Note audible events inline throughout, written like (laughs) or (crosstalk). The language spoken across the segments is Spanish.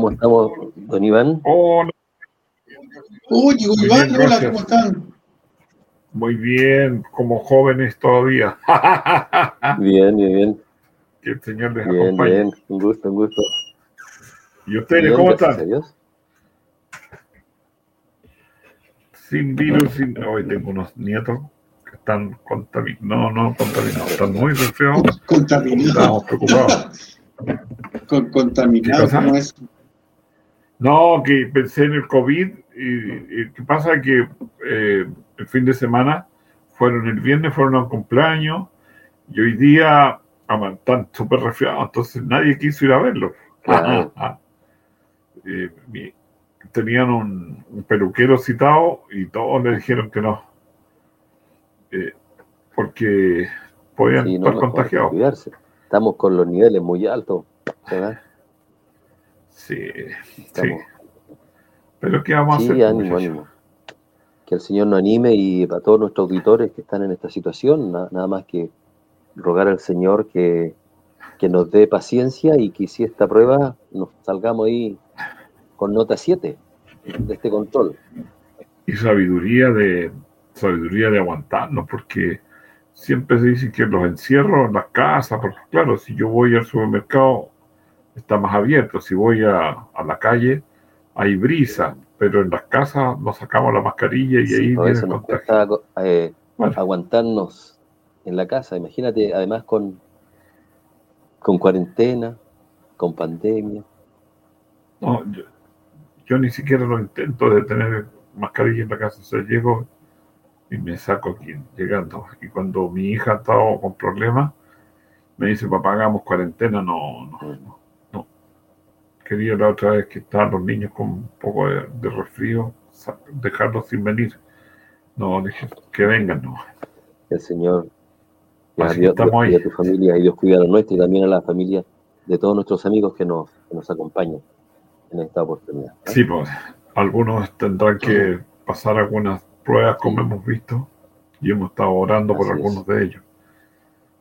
¿Cómo estamos, don Iván? Hola. Uy, Iván, bien, hola, gracias. ¿cómo están? Muy bien, como jóvenes todavía. (laughs) Bien, bien, bien. que el Señor les Bien, acompañe. bien. Un gusto, un gusto. ¿Y ustedes Bien, cómo están? Dios. Sin virus, sin... Hoy tengo unos nietos que están contaminados. No, no contaminados, están muy resfriados. Contaminado. Estamos preocupados. Con- ¿Qué contaminado, cosa? ¿cómo es? No, que pensé en el COVID y, y ¿qué pasa? Que eh, el fin de semana fueron el viernes, fueron a un cumpleaños y hoy día ah, están súper resfriados, entonces nadie quiso ir a verlos. Claro. (laughs) Eh, tenían un, un peluquero citado y todos le dijeron que no. Eh, porque podían Sí, no, estar que contagiados. Estamos con los niveles muy altos. ¿verdad? Sí, sí. Pero ¿qué vamos a hacer? ánimo, ánimo. Que el Señor nos anime y a todos nuestros auditores que están en esta situación, na- nada más que rogar al Señor que, que nos dé paciencia y que si esta prueba nos salgamos ahí con nota 7 de este control. y sabiduría de sabiduría de aguantarnos porque siempre se dice que los encierros en las casas porque claro si yo voy al supermercado está más abierto si voy a, a la calle hay brisa pero en las casas nos sacamos la mascarilla y Sí, ahí viene eso el nos cuesta eh, Bueno. aguantarnos en la casa. Imagínate, además con, con cuarentena, con pandemia. No, yo, yo ni siquiera lo intento de tener mascarilla en la casa o sea llego y me saco aquí llegando y cuando mi hija ha estado con problemas me dice papá hagamos cuarentena no no, no, quería la otra vez que estaban los niños con un poco de, de resfrío dejarlos sin venir. No dije que vengan no El Señor que Dios, Dios estamos cuida a tu familia y Dios cuida a la nuestra y también a la familia de todos nuestros amigos que nos, que nos acompañan en esta oportunidad. ¿no? sí pues algunos tendrán que pasar algunas pruebas como hemos visto y hemos estado orando por Así es. algunos de ellos.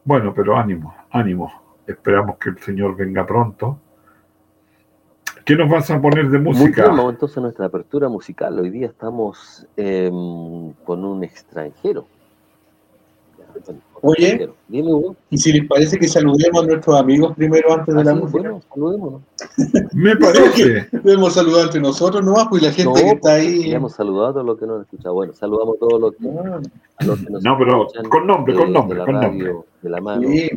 Bueno pero ánimo ánimo. Esperamos que el Señor venga pronto ¿qué nos vas a poner de música? vamos entonces nuestra apertura musical. Hoy día estamos em, con un extranjero. Oye. Dime. Y si les parece que saludemos a nuestros amigos primero antes de Ah, la sí, música. bueno, saludémonos. (laughs) me parece Debemos saludar entre nosotros nomás, pues y la gente No, que está ahí. Hemos saludado a todos los que nos han escuchado. Bueno, saludamos a todos los que, Ah, a los que nos No, pero escuchan con nombre, con nombre, de la con radio, nombre. de la mano, sí.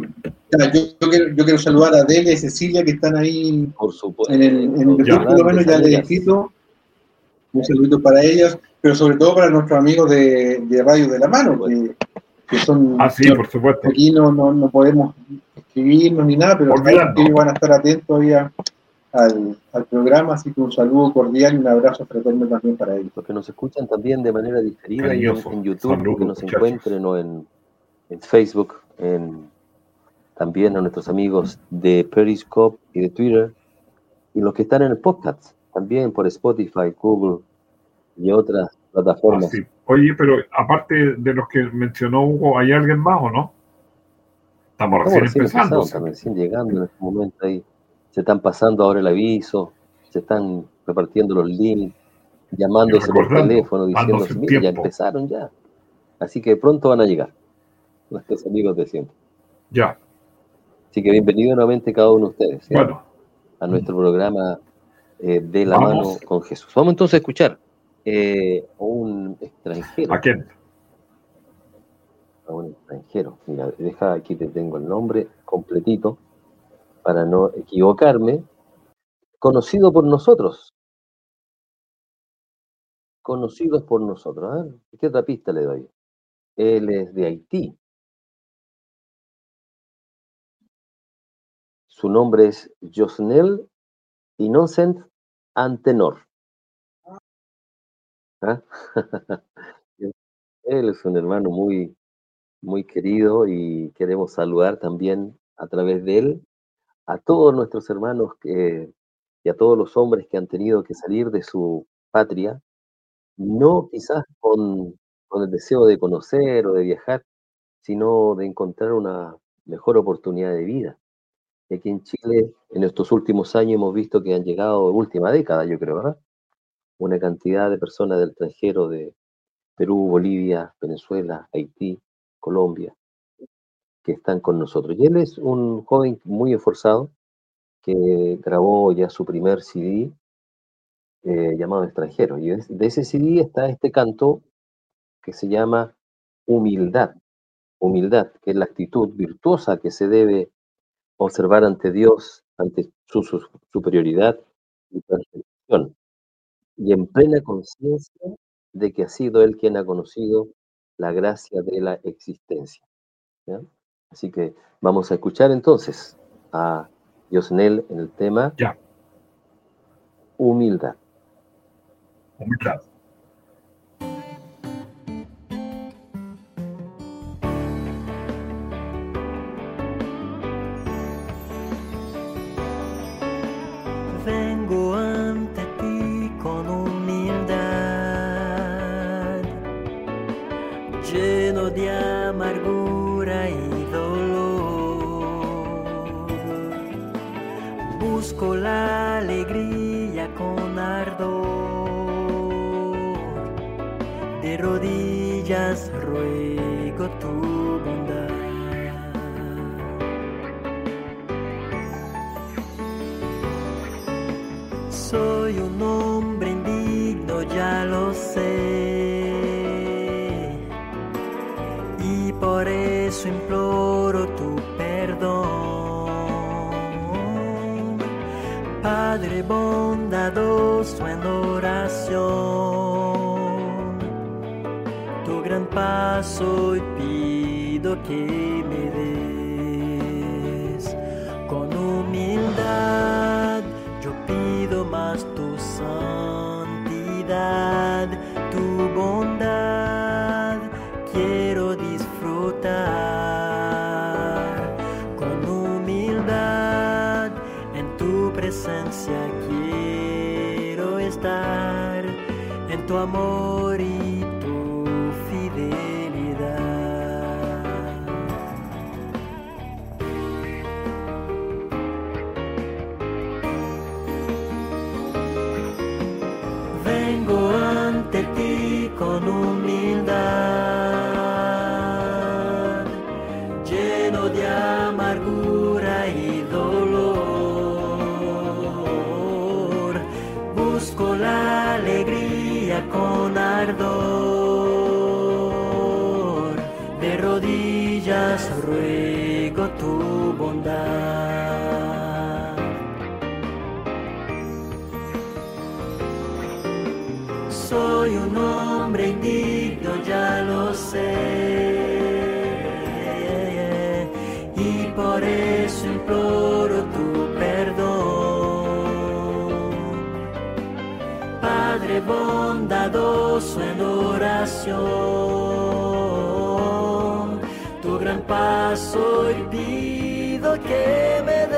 Ya, yo, yo quiero, yo quiero saludar a Delia y Cecilia que están ahí por supuesto. en el, en el por lo menos ya les he escrito. Un saludito para ellas, pero sobre todo para nuestros amigos de, de Radio de la Mano, que, que son. ah sí por supuesto Aquí no, no, no podemos escribirnos ni nada, pero van a estar atentos todavía al, al programa, así que un saludo cordial y un abrazo fraterno también para ellos. Los que nos escuchan también de manera diferida en, YouTube, Saludos, que nos muchachos. encuentren o en, en Facebook, en, también a nuestros amigos de Periscope y de Twitter, y los que están en el podcast, también por Spotify, Google y otras Ah, plataformas. sí. Oye pero aparte de los que mencionó Hugo ¿hay alguien más o no? estamos recién recién empezando estamos recién llegando en este momento ahí. Se están pasando ahora el aviso, se están repartiendo los links, llamándose por teléfono, diciendo, mira, ya tiempo". empezaron ya. Así que pronto van a llegar nuestros amigos de siempre. ya Así que bienvenido nuevamente cada uno de ustedes bueno a nuestro programa eh, de la Vamos. mano con Jesús. Vamos entonces a escuchar eh, a un extranjero. ¿a quién? a un extranjero. Mira, deja aquí te tengo el nombre completito para no equivocarme. Conocido por nosotros. Conocidos por nosotros. A ver, ¿qué otra pista le doy? Él es de Haití. Su nombre es Josnel innocent antenor. ¿Ah? (laughs) Él es un hermano muy, muy querido y queremos saludar también a través de él a todos nuestros hermanos que, y a todos los hombres que han tenido que salir de su patria, no quizás con, con el deseo de conocer o de viajar, sino de encontrar una mejor oportunidad de vida. Y aquí en Chile, en estos últimos años hemos visto que han llegado, última década yo creo, ¿verdad? Una cantidad de personas del extranjero de Perú, Bolivia, Venezuela, Haití, Colombia, que están con nosotros. Y él es un joven muy esforzado que grabó ya su primer CD eh, llamado Extranjero. Y de ese CD está este canto que se llama Humildad. Humildad, que es la actitud virtuosa que se debe observar ante Dios, ante su, su superioridad y perfección. Y en plena conciencia de que ha sido Él quien ha conocido la gracia de la existencia. Así que vamos a escuchar entonces a Diosnel en el tema ya. humildad. Humildad. De rodillas ruego tu bondad. Soy un hombre indigno, ya lo sé. Y por eso imploro tu perdón. Padre bondadoso en oración. Tu gran paso y pido que Padre bondadoso en oración, tu gran paso y pido que me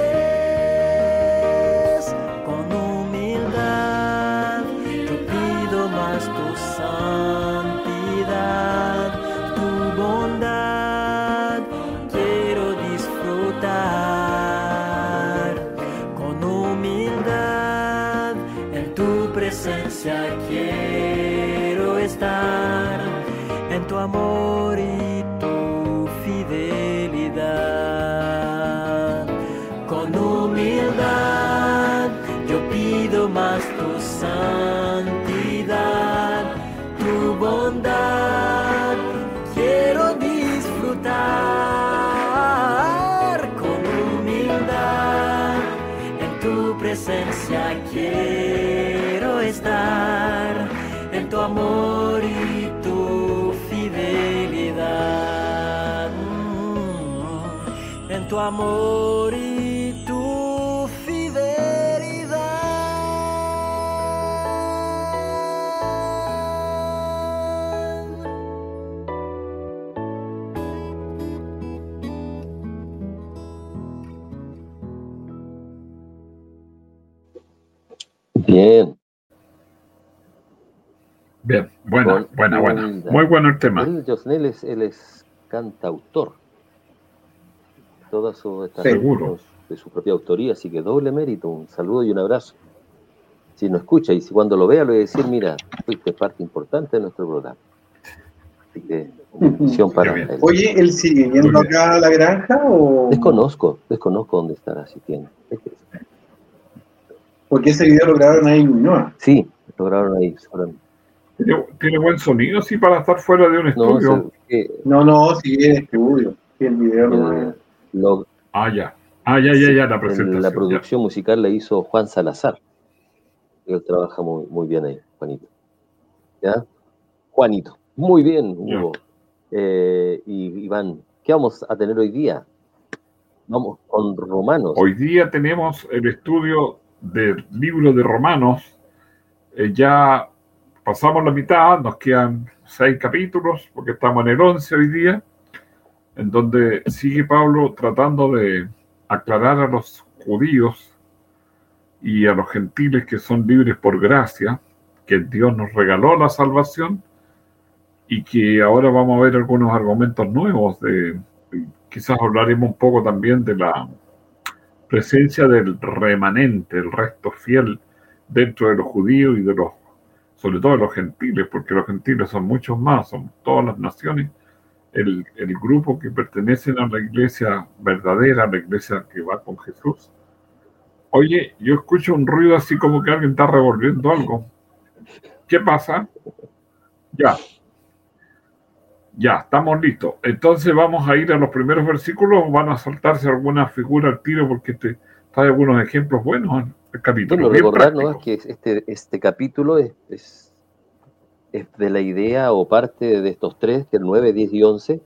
amor y tu fidelidad. Bien. Bien, buena, buena, buena. Muy bueno el tema. Josnel es, él es cantautor Todas sus Seguro. de su propia autoría, así que doble mérito, un saludo y un abrazo. Si no escucha y si cuando lo vea le voy a decir, mira, fuiste parte importante de nuestro programa. Así que una bendición para él. Oye, ¿él sigue yendo acá a la granja o...? Desconozco, desconozco dónde estará asistiendo. Porque ese video lo grabaron ahí en Ñuñoa. Sí, lograron ahí. seguramente. Tiene, tiene buen sonido, sí, para estar fuera de un No, estudio. eh, No, no, sigue en estudio. Sí, el video no el- lo- Ah, ya. Ah, ya, ya, ya, la en presentación. la ya. producción musical la hizo Juan Salazar. Él trabaja muy, muy bien ahí, Juanito. ¿Ya? Juanito. Muy bien, Hugo. Eh, y Iván, ¿qué vamos a tener hoy día? Vamos con Romanos. Hoy día tenemos el estudio del libro de Romanos. Eh, ya pasamos la mitad, nos quedan seis capítulos, porque estamos en el 11 hoy día, en donde sigue Pablo tratando de aclarar a los judíos y a los gentiles que son libres por gracia, que Dios nos regaló la salvación y que ahora vamos a ver algunos argumentos nuevos de quizás hablaremos un poco también de la presencia del remanente, el resto fiel dentro de los judíos y de los, sobre todo de los gentiles, porque los gentiles son muchos más, son todas las naciones, el, el grupo que pertenecen a la iglesia verdadera, la iglesia que va con Jesús. Oye, yo escucho un ruido así como que alguien está revolviendo algo. ¿Qué pasa? Ya. Ya, estamos listos. Entonces vamos a ir a los primeros versículos van a saltarse alguna figura al tiro porque te trae algunos ejemplos buenos en el capítulo. Bueno, recordar nomás que este, este capítulo es, es, es de la idea o parte de estos tres, que el 9, 10 y 11,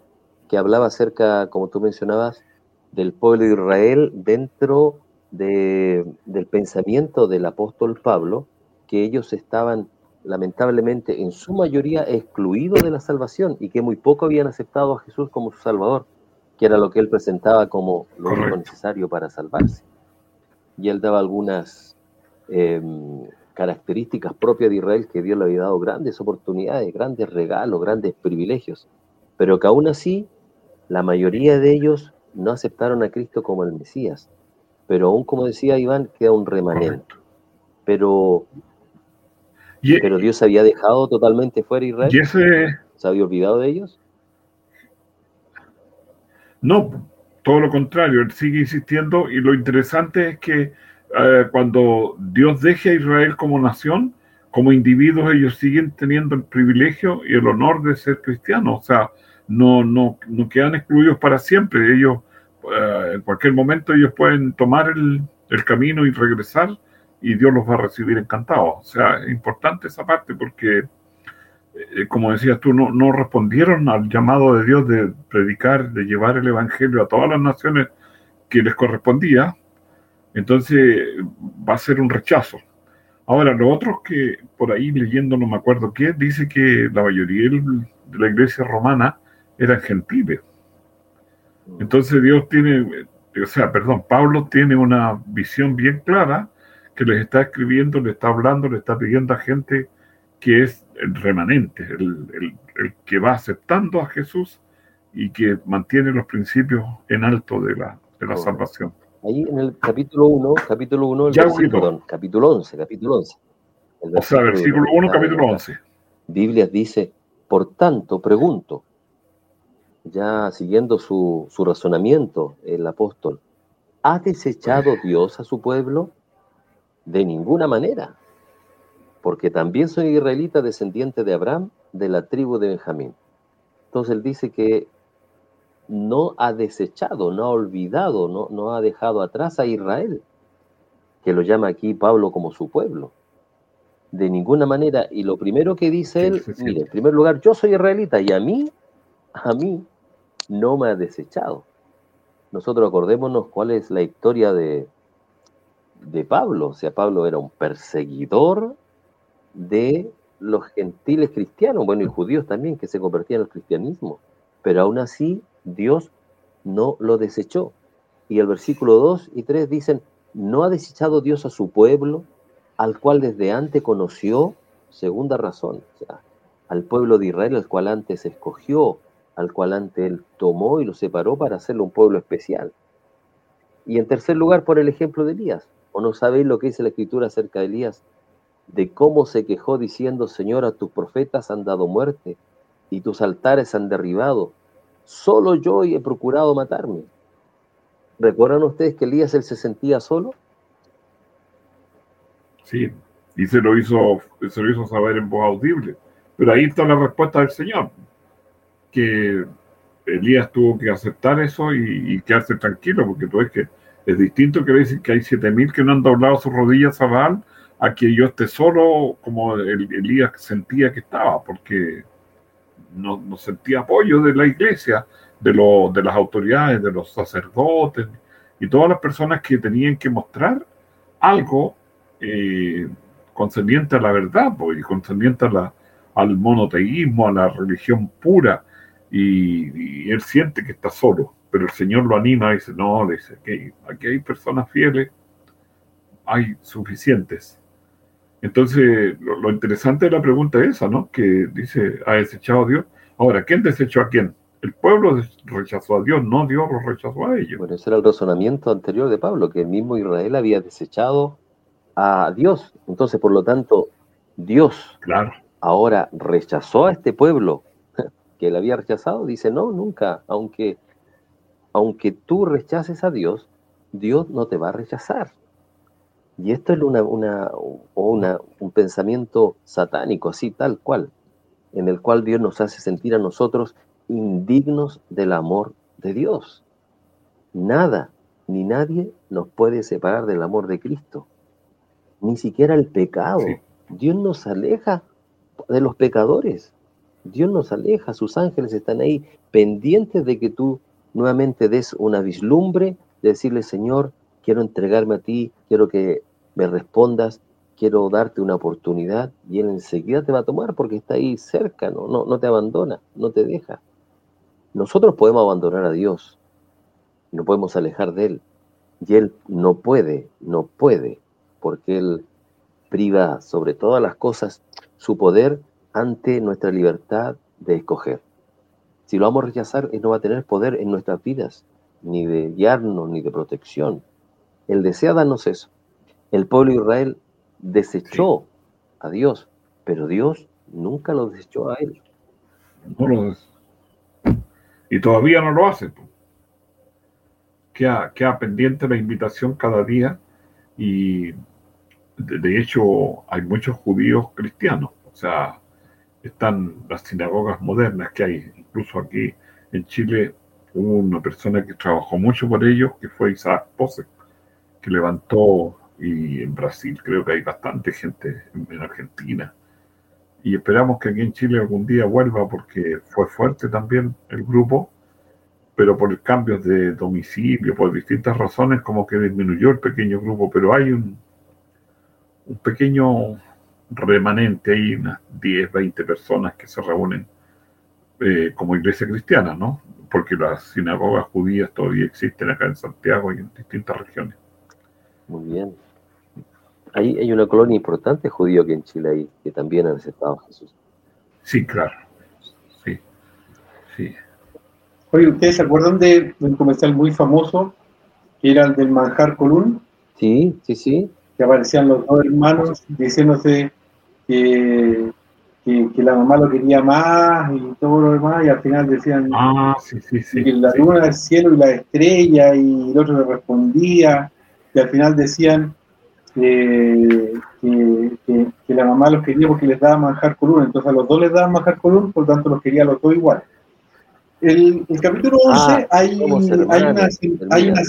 que hablaba acerca, como tú mencionabas, del pueblo de Israel dentro de, del pensamiento del apóstol Pablo, que ellos estaban lamentablemente en su mayoría excluidos de la salvación y que muy poco habían aceptado a Jesús como su Salvador, que era lo que él presentaba como lo único necesario para salvarse. Y él daba algunas eh, características propias de Israel que Dios le había dado grandes oportunidades, grandes regalos, grandes privilegios, pero que aún así la mayoría de ellos no aceptaron a Cristo como el Mesías. Pero aún como decía Iván, queda un remanente. Pero, Y, pero Dios había dejado totalmente fuera Israel, y ese, se había olvidado de ellos. no, todo lo contrario, él sigue insistiendo y lo interesante es que eh, cuando Dios deje a Israel como nación, como individuos ellos siguen teniendo el privilegio y el honor de ser cristianos, o sea, no, no, no quedan excluidos para siempre, ellos eh, en cualquier momento ellos pueden tomar el, el camino y regresar y Dios los va a recibir encantados, o sea, es importante esa parte porque eh, como decías tú, no, no respondieron al llamado de Dios de predicar, de llevar el Evangelio a todas las naciones que les correspondía, entonces va a ser un rechazo. Ahora, lo otro es que por ahí leyendo, no me acuerdo qué, dice que la mayoría de la iglesia romana eran gentiles. Entonces Dios tiene, o sea, perdón, Pablo tiene una visión bien clara que les está escribiendo, le está hablando, le está pidiendo a gente que es el remanente, el, el- el que va aceptando a Jesús y que mantiene los principios en alto de la, de la salvación. Ahí en el capítulo 1, capítulo 1, el Ya, versículo, Huguito. perdón, capítulo 11, capítulo 11. El O sea, versículo 1, está en capítulo la 11. Biblia dice, por tanto, pregunto, ya siguiendo su, su razonamiento, el apóstol, ¿ha desechado Dios a su pueblo? De ninguna manera, porque también soy israelita descendiente de Abraham, de la tribu de Benjamín. Entonces él dice que no ha desechado, no ha olvidado, no, no ha dejado atrás a Israel, que lo llama aquí Pablo como su pueblo. De ninguna manera. Y lo primero que dice él, mire, en primer lugar, yo soy israelita y a mí, a mí, no me ha desechado. Nosotros acordémonos cuál es la historia de, de Pablo. O sea, Pablo era un perseguidor de los gentiles cristianos, bueno, y judíos también, que se convertían al cristianismo. Pero aún así, Dios no lo desechó. Y el versículo 2 y 3 dicen, ¿no ha desechado Dios a su pueblo al cual desde antes conoció, segunda razón, o sea, al pueblo de Israel, al cual antes escogió, al cual antes él tomó y lo separó para hacerlo un pueblo especial. Y en tercer lugar, por el ejemplo de Elías. ¿O no sabéis lo que dice la escritura acerca de Elías? De cómo se quejó diciendo, Señor, a tus profetas han dado muerte y tus altares han derribado. Solo yo he procurado matarme. ¿Recuerdan ustedes que Elías él se sentía solo? Sí, y se lo hizo, se lo hizo saber en voz audible. Pero ahí está la respuesta del Señor, que Elías tuvo que aceptar eso y, quedarse tranquilo, porque tú ves que es distinto que decir que hay siete mil que no han doblado sus rodillas a Baal, a que yo esté solo como Elías sentía que estaba, porque no, sentía apoyo de la iglesia, de, lo, de las autoridades, de los sacerdotes y todas las personas que tenían que mostrar algo eh, concerniente a la verdad pues, y concerniente a la, al monoteísmo, a la religión pura. Y, él siente que está solo, pero el Señor lo anima y dice, no, le dice, aquí, aquí hay personas fieles, hay suficientes. Entonces, lo, interesante de la pregunta es esa, ¿no? Que dice, ¿ha desechado a Dios? Ahora, ¿quién desechó a quién? El pueblo rechazó a Dios, no Dios lo rechazó a ellos. Bueno, ese era el razonamiento anterior de Pablo, que el mismo Israel había desechado a Dios. Entonces, por lo tanto, Dios claro. ahora rechazó a este pueblo (laughs) que él había rechazado. Dice, no, nunca, aunque, aunque tú rechaces a Dios, Dios no te va a rechazar. Y esto es una, una, una, un pensamiento satánico, así tal cual, en el cual Dios nos hace sentir a nosotros indignos del amor de Dios. Nada ni nadie nos puede separar del amor de Cristo ni siquiera el pecado. Dios nos aleja de los pecadores. Dios nos aleja, sus ángeles están ahí pendientes de que tú nuevamente des una vislumbre, de decirle, Señor, quiero entregarme a ti, quiero que me respondas, quiero darte una oportunidad, y Él enseguida te va a tomar porque está ahí cerca, no, no, te abandona, no te deja. Nosotros podemos abandonar a Dios, no podemos alejar de Él, y Él no puede, no puede porque Él priva sobre todas las cosas su poder ante nuestra libertad de escoger. Si lo vamos a rechazar, Él no va a tener poder en nuestras vidas, ni de guiarnos, ni de protección. Él desea darnos eso. El pueblo de Israel desechó a Dios, pero Dios nunca lo desechó a él. No lo Y todavía no lo hace. Queda, queda pendiente la invitación cada día y de, hecho hay muchos judíos cristianos, o sea, están las sinagogas modernas que hay, incluso aquí en Chile hubo una persona que trabajó mucho por ellos, que fue Isaac Pose, que levantó, y en Brasil creo que hay bastante gente, en Argentina, y esperamos que aquí en Chile algún día vuelva porque fue fuerte también el grupo, pero por cambios de domicilio, por distintas razones, como que disminuyó el pequeño grupo, pero hay un, pequeño remanente, hay unas 10, 20 personas que se reúnen eh, como iglesia cristiana, ¿no? Porque las sinagogas judías todavía existen acá en Santiago y en distintas regiones. Muy bien. Hay, hay una colonia importante judío aquí en Chile ahí, que también han aceptado a Jesús. Sí, claro. Sí, sí. Oye, ¿ustedes se acuerdan de, un comercial muy famoso que era el del manjar Colún? Sí, sí, sí. Que aparecían los dos hermanos diciéndose que, que, la mamá lo quería más y todo lo demás, y al final decían ah, sí, sí, sí, que la luna, el cielo y la estrella, y el otro le respondía, y al final decían que, que, la mamá los quería porque les daba manjar colún, entonces a los dos les daban manjar colún, por lo tanto los quería a los dos igual. El, el capítulo 11 ah, hay, hay, una, hay una.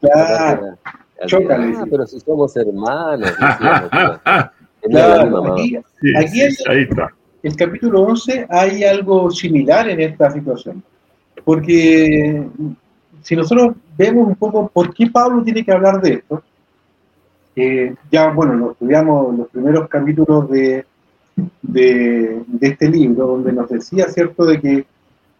Claro, chócale. Ah, pero si somos hermanos. (laughs) claro, aquí, aquí ahí está. el capítulo 11 hay algo similar en esta situación. Porque si nosotros vemos un poco por qué Pablo tiene que hablar de esto, eh, ya, bueno, lo estudiamos los primeros capítulos de, de, de, este libro, donde nos decía, ¿cierto?, de que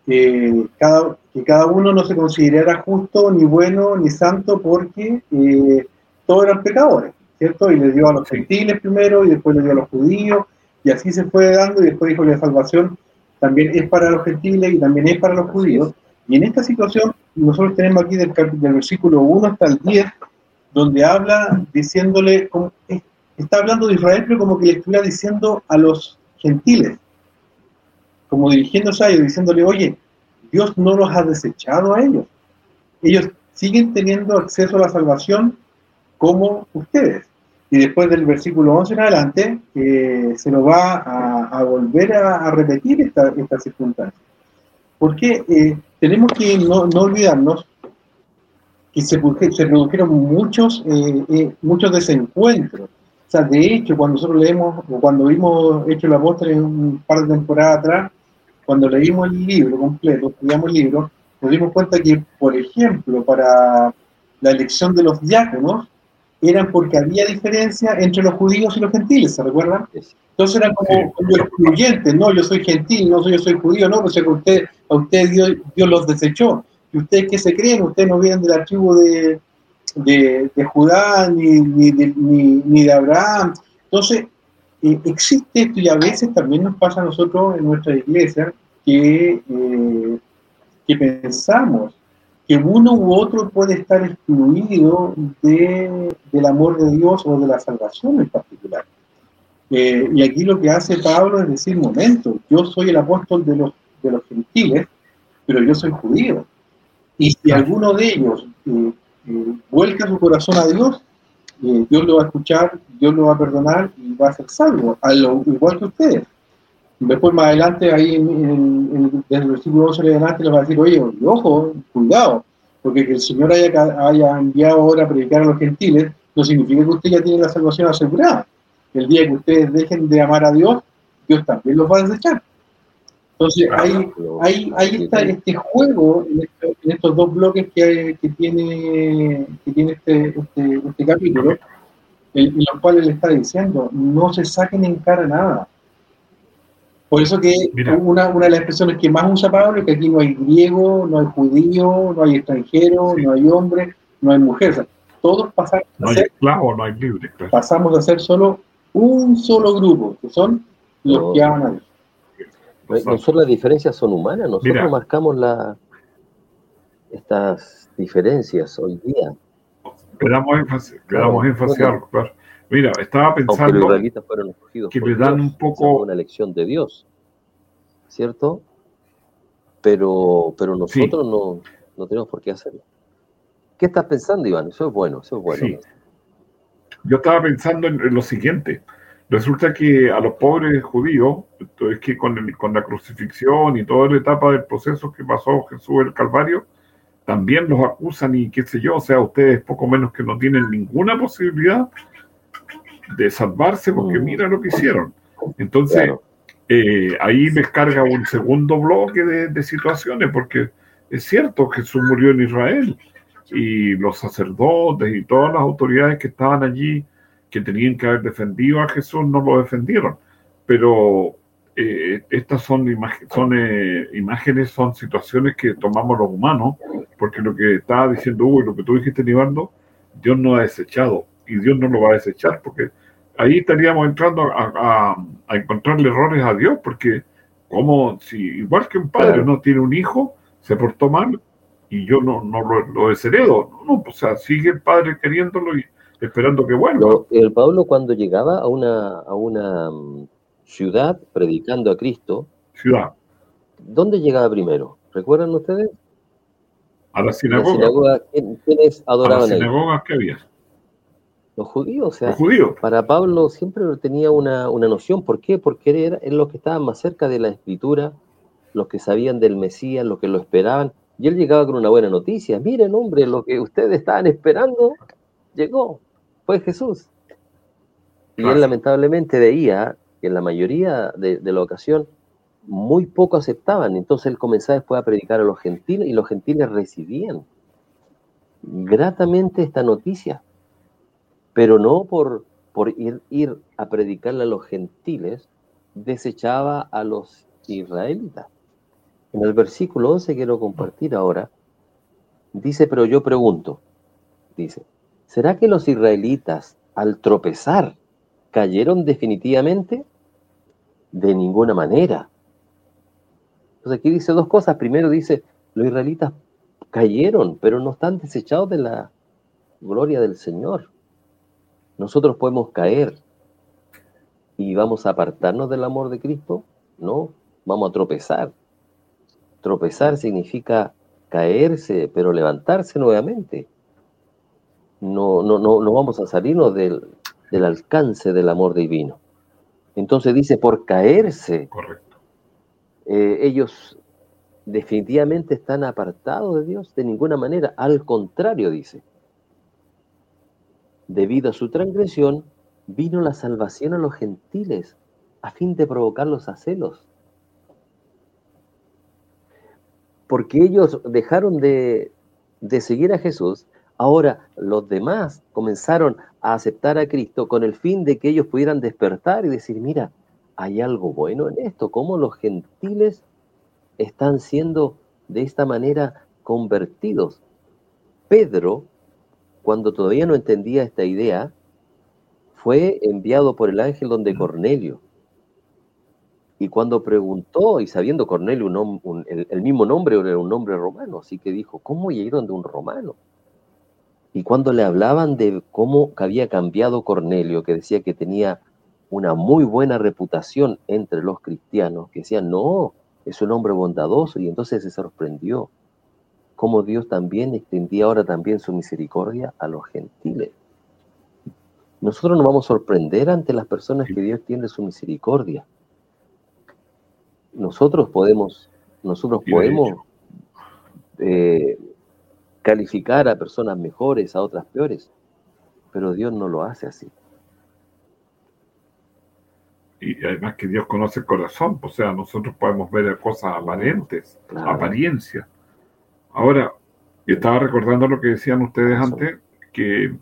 que cada, que cada uno no se considerara justo, ni bueno, ni santo, porque eh, todos eran pecadores. ¿cierto? Y le dio a los gentiles primero y después le dio a los judíos y así se fue dando y después dijo que la salvación también es para los gentiles y también es para los judíos. Y en esta situación nosotros tenemos aquí del, del versículo 1 hasta el 10, donde habla diciéndole, como, está hablando de Israel, pero como que le estuviera diciendo a los gentiles, como dirigiéndose a ellos, diciéndole, oye, Dios no los ha desechado a ellos. Ellos siguen teniendo acceso a la salvación como ustedes. Y después del versículo 11 en adelante, eh, se lo va a, volver a, repetir esta, esta circunstancia. Porque eh, tenemos que no, olvidarnos que se, se produjeron muchos, eh, muchos desencuentros. O sea, de hecho, cuando nosotros leemos, o cuando vimos Hecho la en un par de temporadas atrás, cuando leímos el libro completo, estudiamos el libro, nos dimos cuenta que, por ejemplo, para la elección de los diáconos, eran porque había diferencia entre los judíos y los gentiles, ¿se recuerdan? Entonces eran como excluyentes, no, yo soy gentil, no, yo soy judío, no, pues que usted, a usted Dios, los desechó. ¿Y ustedes qué se creen? Ustedes no vienen de la tribu de, de, Judá ni, ni, de, ni, de Abraham. Entonces, eh, existe esto y a veces también nos pasa a nosotros en nuestra iglesia que, eh, que pensamos que uno u otro puede estar excluido de, del amor de Dios o de la salvación en particular. Eh, y aquí lo que hace Pablo es decir, momento, yo soy el apóstol de los, de los gentiles, pero yo soy judío. Y si alguno de ellos eh, eh, vuelca su corazón a Dios, Dios lo va a escuchar, Dios lo va a perdonar y va a ser salvo, a lo, igual que ustedes. Después más adelante, ahí en, en, desde el versículo 11 adelante, les va a decir, oye, ojo, cuidado, porque que el Señor haya, haya enviado ahora a predicar a los gentiles, no significa que usted ya tiene la salvación asegurada. El día que ustedes dejen de amar a Dios, Dios también los va a desechar. Entonces, ahí, ahí está este juego en, estos dos bloques que, que tiene, que tiene este, este, este capítulo, en, los cuales le está diciendo, no se saquen en cara nada por eso que una, una de las expresiones que más usa Pablo es que aquí no hay griego, no hay judío, no hay extranjero, no hay hombre, no hay mujer. todos pasamos no hay esclavo, no hay libre. Pasamos a ser solo un solo grupo, que son los que aman a Dios. Nosotros las diferencias son humanas, nosotros marcamos la, estas diferencias hoy día. Énfasis, quedamos énfasis claro. Mira, estaba pensando que le dan un poco... Una elección de Dios, ¿cierto? Pero, pero nosotros no, no tenemos por qué hacerlo. ¿Qué estás pensando, Iván? Eso es bueno, eso es bueno. Yo estaba pensando en, lo siguiente. Resulta que a los pobres judíos, es que con, con la crucifixión y toda la etapa del proceso que pasó Jesús en el Calvario, también los acusan y qué sé yo, o sea, ustedes poco menos que no tienen ninguna posibilidad de salvarse porque mm. mira lo que hicieron. Entonces, eh, ahí les carga un segundo bloque de, situaciones, porque es cierto, Jesús murió en Israel y los sacerdotes y todas las autoridades que estaban allí, que tenían que haber defendido a Jesús, no lo defendieron. Pero eh, estas son, son eh, imágenes, son situaciones que tomamos los humanos, porque lo que estaba diciendo Hugo y lo que tú dijiste, Nivaldo, Dios no ha desechado y Dios no lo va a desechar, porque ahí estaríamos entrando a, encontrarle errores a Dios, porque como si igual que un padre no tiene un hijo, se portó mal y yo no, no lo, lo desheredo, no, o sea, sigue el padre queriéndolo y esperando que vuelva. el Pablo cuando llegaba a una, a una mm, ciudad predicando a Cristo, ciudad. ¿Dónde llegaba primero? ¿Recuerdan ustedes? A la sinagoga. ¿Quiénes adoraban a las sinagogas que había. Los judíos, o sea, para Pablo siempre tenía una, una, noción. ¿Por qué? Porque eran los que estaban más cerca de la escritura, los que sabían del Mesías, los que lo esperaban. Y él llegaba con una buena noticia. Miren, hombre, lo que ustedes estaban esperando llegó. Fue Jesús. Y él lamentablemente veía que en la mayoría de, de la ocasión muy poco aceptaban. Entonces él comenzaba después a predicar a los gentiles y los gentiles recibían gratamente esta noticia pero no por, por ir, ir a predicarle a los gentiles, desechaba a los israelitas. En el versículo 11 quiero compartir ahora, dice, pero yo pregunto, dice, ¿será que los israelitas al tropezar, ¿cayeron definitivamente? De ninguna manera. Entonces aquí dice dos cosas. Primero dice, los israelitas cayeron, pero no están desechados de la gloria del Señor. Nosotros podemos caer y vamos a apartarnos del amor de Cristo. No, vamos a tropezar. Tropezar significa caerse, pero levantarse nuevamente. No, no, no, no vamos a salirnos del, del alcance del amor divino. Entonces dice, por caerse, Correcto. Eh, ellos definitivamente están apartados de Dios de ninguna manera. Al contrario, dice, debido a su transgresión, vino la salvación a los gentiles a fin de provocarlos a celos. Porque ellos dejaron de, de seguir a Jesús, ahora los demás comenzaron a aceptar a Cristo con el fin de que ellos pudieran despertar y decir, mira, hay algo bueno en esto, cómo los gentiles están siendo de esta manera convertidos. Pedro, cuando todavía no entendía esta idea, fue enviado por el ángel donde Cornelio. Y cuando preguntó, y sabiendo Cornelio el, mismo nombre era un nombre romano, así que dijo, ¿cómo llegaron de un romano? Y cuando le hablaban de cómo había cambiado Cornelio, que decía que tenía una muy buena reputación entre los cristianos, que decían, no, es un hombre bondadoso, y entonces se sorprendió cómo Dios también extendía ahora también su misericordia a los gentiles. Nosotros nos vamos a sorprender ante las personas que Dios tiene su misericordia nosotros podemos, nosotros podemos eh, calificar a personas mejores, a otras peores, pero Dios no lo hace así. Y además que Dios conoce el corazón, o sea, nosotros podemos ver cosas aparentes, apariencias. Ahora, estaba recordando lo que decían ustedes antes, que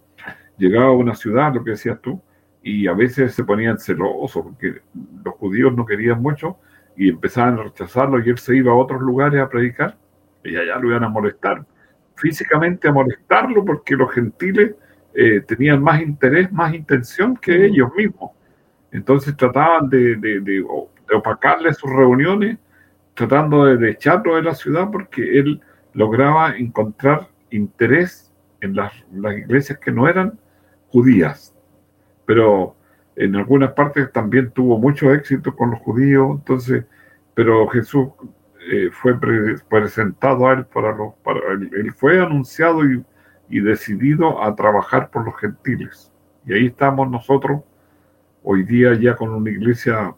llegaba a una ciudad, lo que decías tú, y a veces se ponían celosos, porque los judíos no querían mucho, y empezaban a rechazarlo y él se iba a otros lugares a predicar y allá lo iban a molestar, físicamente a molestarlo porque los gentiles eh, tenían más interés, más intención que ellos mismos. Entonces trataban de, de, opacarle sus reuniones, tratando de echarlo de la ciudad porque él lograba encontrar interés en las, las iglesias que no eran judías. Pero en algunas partes también tuvo mucho éxito con los judíos, entonces, pero Jesús eh, fue presentado a él para los, para, él, fue anunciado y, y, decidido a trabajar por los gentiles. Y ahí estamos nosotros hoy día ya con una iglesia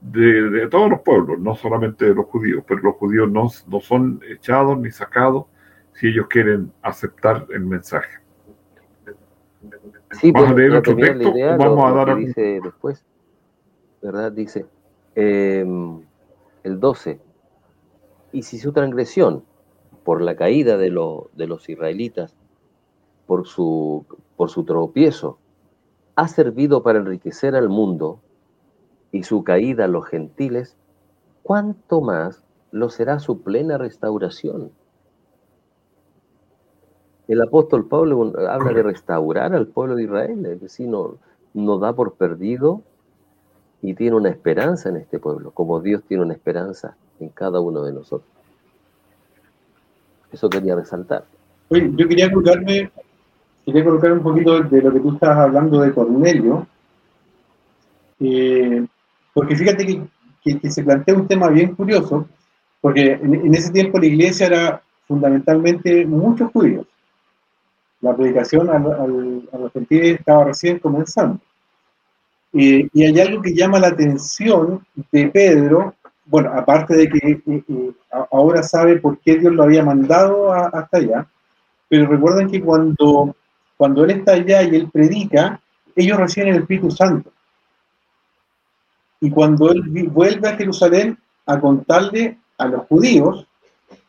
de, de todos los pueblos, no solamente de los judíos, pero los judíos no, no son echados ni sacados si ellos quieren aceptar el mensaje. Sí, ¿Vamos a leer otro texto vamos a dar dice después? ¿Verdad? Dice em, el 12. Y si su transgresión por la caída de, de los israelitas, por su, por su tropiezo, ha servido para enriquecer al mundo y su caída a los gentiles, ¿cuánto más lo será su plena restauración? El apóstol Pablo habla de restaurar al pueblo de Israel, es decir, no, no da por perdido y tiene una esperanza en este pueblo, como Dios tiene una esperanza en cada uno de nosotros. Eso quería resaltar. Yo quería colocarme, quería colocar un poquito de lo que tú estabas hablando de Cornelio, eh, porque fíjate que, se plantea un tema bien curioso, porque en, en ese tiempo la iglesia era fundamentalmente muchos judíos la predicación a, los gentiles estaba recién comenzando. y hay algo que llama la atención de Pedro, bueno, aparte de que eh, eh, ahora sabe por qué Dios lo había mandado hasta allá, pero recuerden que cuando, cuando él está allá y él predica, ellos reciben el Espíritu Santo. Y cuando él vuelve a Jerusalén a contarle a los judíos,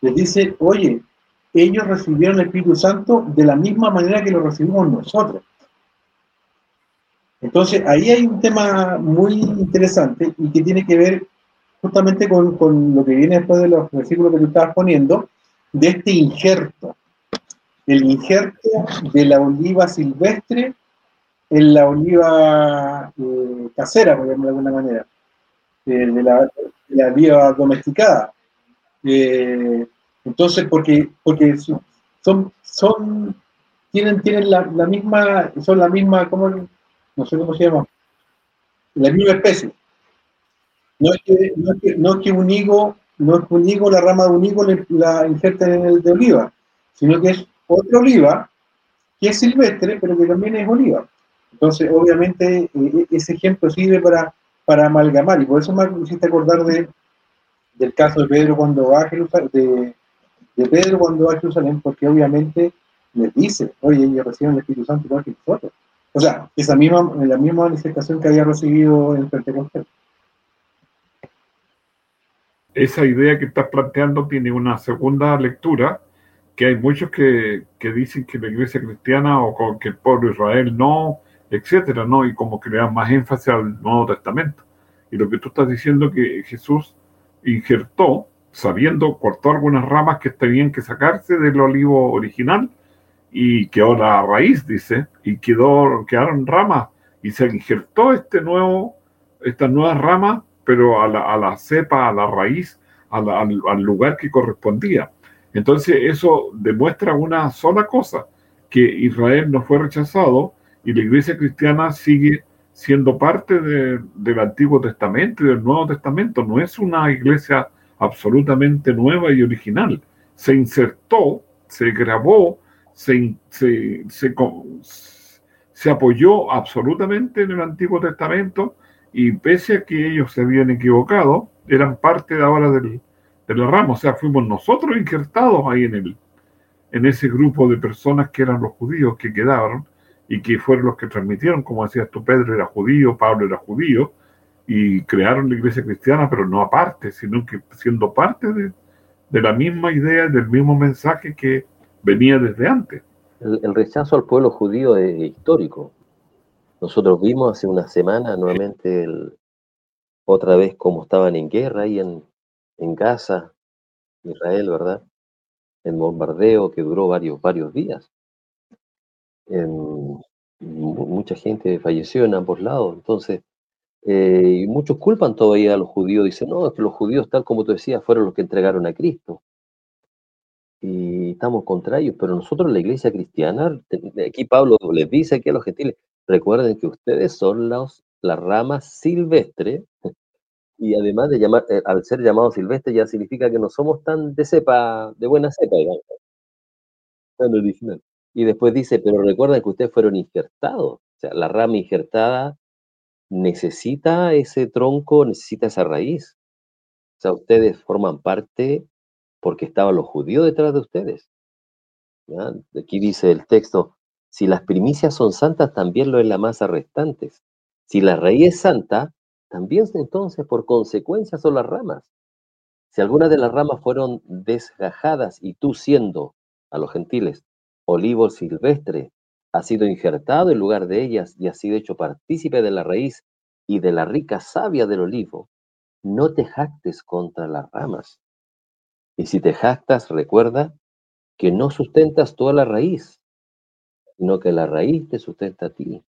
les dice, oye, ellos recibieron el Espíritu Santo de la misma manera que lo recibimos nosotros. Entonces, ahí hay un tema muy interesante y que tiene que ver justamente con, lo que viene después de los versículos que tú estabas poniendo, de este injerto, el injerto de la oliva silvestre en la oliva eh, casera, por ejemplo, de alguna manera, eh, de, la, oliva domesticada. Eh, entonces, porque, porque son, son, tienen, tienen la, misma, son la misma, ¿cómo, no sé cómo se llama, la misma especie. No es que, no es que, un higo, no es que un higo, la rama de un higo la injerten en el de oliva, sino que es otra oliva que es silvestre, pero que también es oliva. Entonces, obviamente, eh, ese ejemplo sirve para, para amalgamar, y por eso me hiciste acordar de, del caso de Pedro cuando va a Jerusalén, de, de Pedro cuando va a Jerusalén, porque obviamente les dice, oye, ellos reciben el Espíritu Santo igual que nosotros. O sea, esa misma, la misma manifestación que había recibido en Pentecostés. Esa idea que estás planteando tiene una segunda lectura, que hay muchos que, que dicen que la iglesia cristiana o que el pueblo de Israel no, etcétera, ¿no? Y como que le dan más énfasis al Nuevo Testamento. Y lo que tú estás diciendo que Jesús injertó, sabiendo, cortó algunas ramas que tenían que sacarse del olivo original y quedó la raíz, dice, y quedó, quedaron ramas y se injertó este nuevo, estas nuevas ramas, pero a la, a la cepa, a la raíz, al, al lugar que correspondía. Entonces eso demuestra una sola cosa, que Israel no fue rechazado, y la iglesia cristiana sigue siendo parte del Antiguo Testamento y del Nuevo Testamento. No es una iglesia absolutamente nueva y original. Se insertó, se grabó, se, se, se, apoyó absolutamente en el Antiguo Testamento y pese a que ellos se habían equivocado, eran parte de ahora del, de la rama. O sea, fuimos nosotros injertados ahí en, el, en ese grupo de personas que eran los judíos que quedaron y que fueron los que transmitieron, como decías tú, Pedro era judío, Pablo era judío, y crearon la iglesia cristiana, pero no aparte, sino que siendo parte de, la misma idea, del mismo mensaje que venía desde antes. El, rechazo al pueblo judío es histórico. Nosotros vimos hace una semana nuevamente otra vez cómo estaban en guerra ahí en, en Gaza, Israel, ¿verdad? El bombardeo que duró varios, varios días mucha gente falleció en ambos lados. Entonces, eh, muchos culpan todavía a los judíos. Dicen, no, es que los judíos, tal como tú decías, fueron los que entregaron a Cristo. Y estamos contra ellos. Pero nosotros, la iglesia cristiana, aquí Pablo les dice aquí a los gentiles, recuerden que ustedes son los, las ramas silvestres. Y además de llamar, eh, al ser llamados silvestres ya significa que no somos tan de cepa, de buena cepa. Y después dice, pero recuerden que ustedes fueron injertados. O sea, la rama injertada necesita ese tronco, necesita esa raíz. O sea, ustedes forman parte porque estaban los judíos detrás de ustedes. Aquí dice el texto, si las primicias son santas, también lo es la masa restantes. Si la raíz es santa, también entonces por consecuencia son las ramas. Si algunas de las ramas fueron desgajadas y tú siendo a los gentiles olivo silvestre, ha sido injertado en lugar de ellas y ha sido hecho partícipe de la raíz y de la rica savia del olivo. No te jactes contra las ramas. Y si te jactas, recuerda que no sustentas toda la raíz, sino que la raíz te sustenta a ti.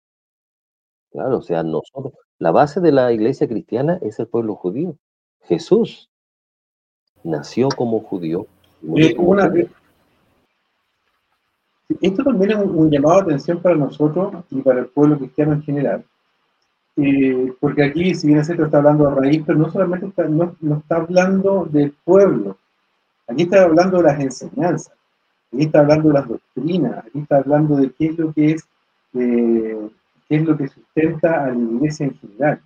Claro, o sea, nosotros, la base de la iglesia cristiana es el pueblo judío. Jesús nació como judío. una, esto también es un, llamado de atención para nosotros y para el pueblo cristiano en general. Eh, porque aquí, si bien es cierto, está hablando de raíz, pero no solamente está, no, está hablando del pueblo, aquí está hablando de las enseñanzas, aquí está hablando de las doctrinas, aquí está hablando de qué es lo que es, qué es lo que sustenta a la iglesia en general.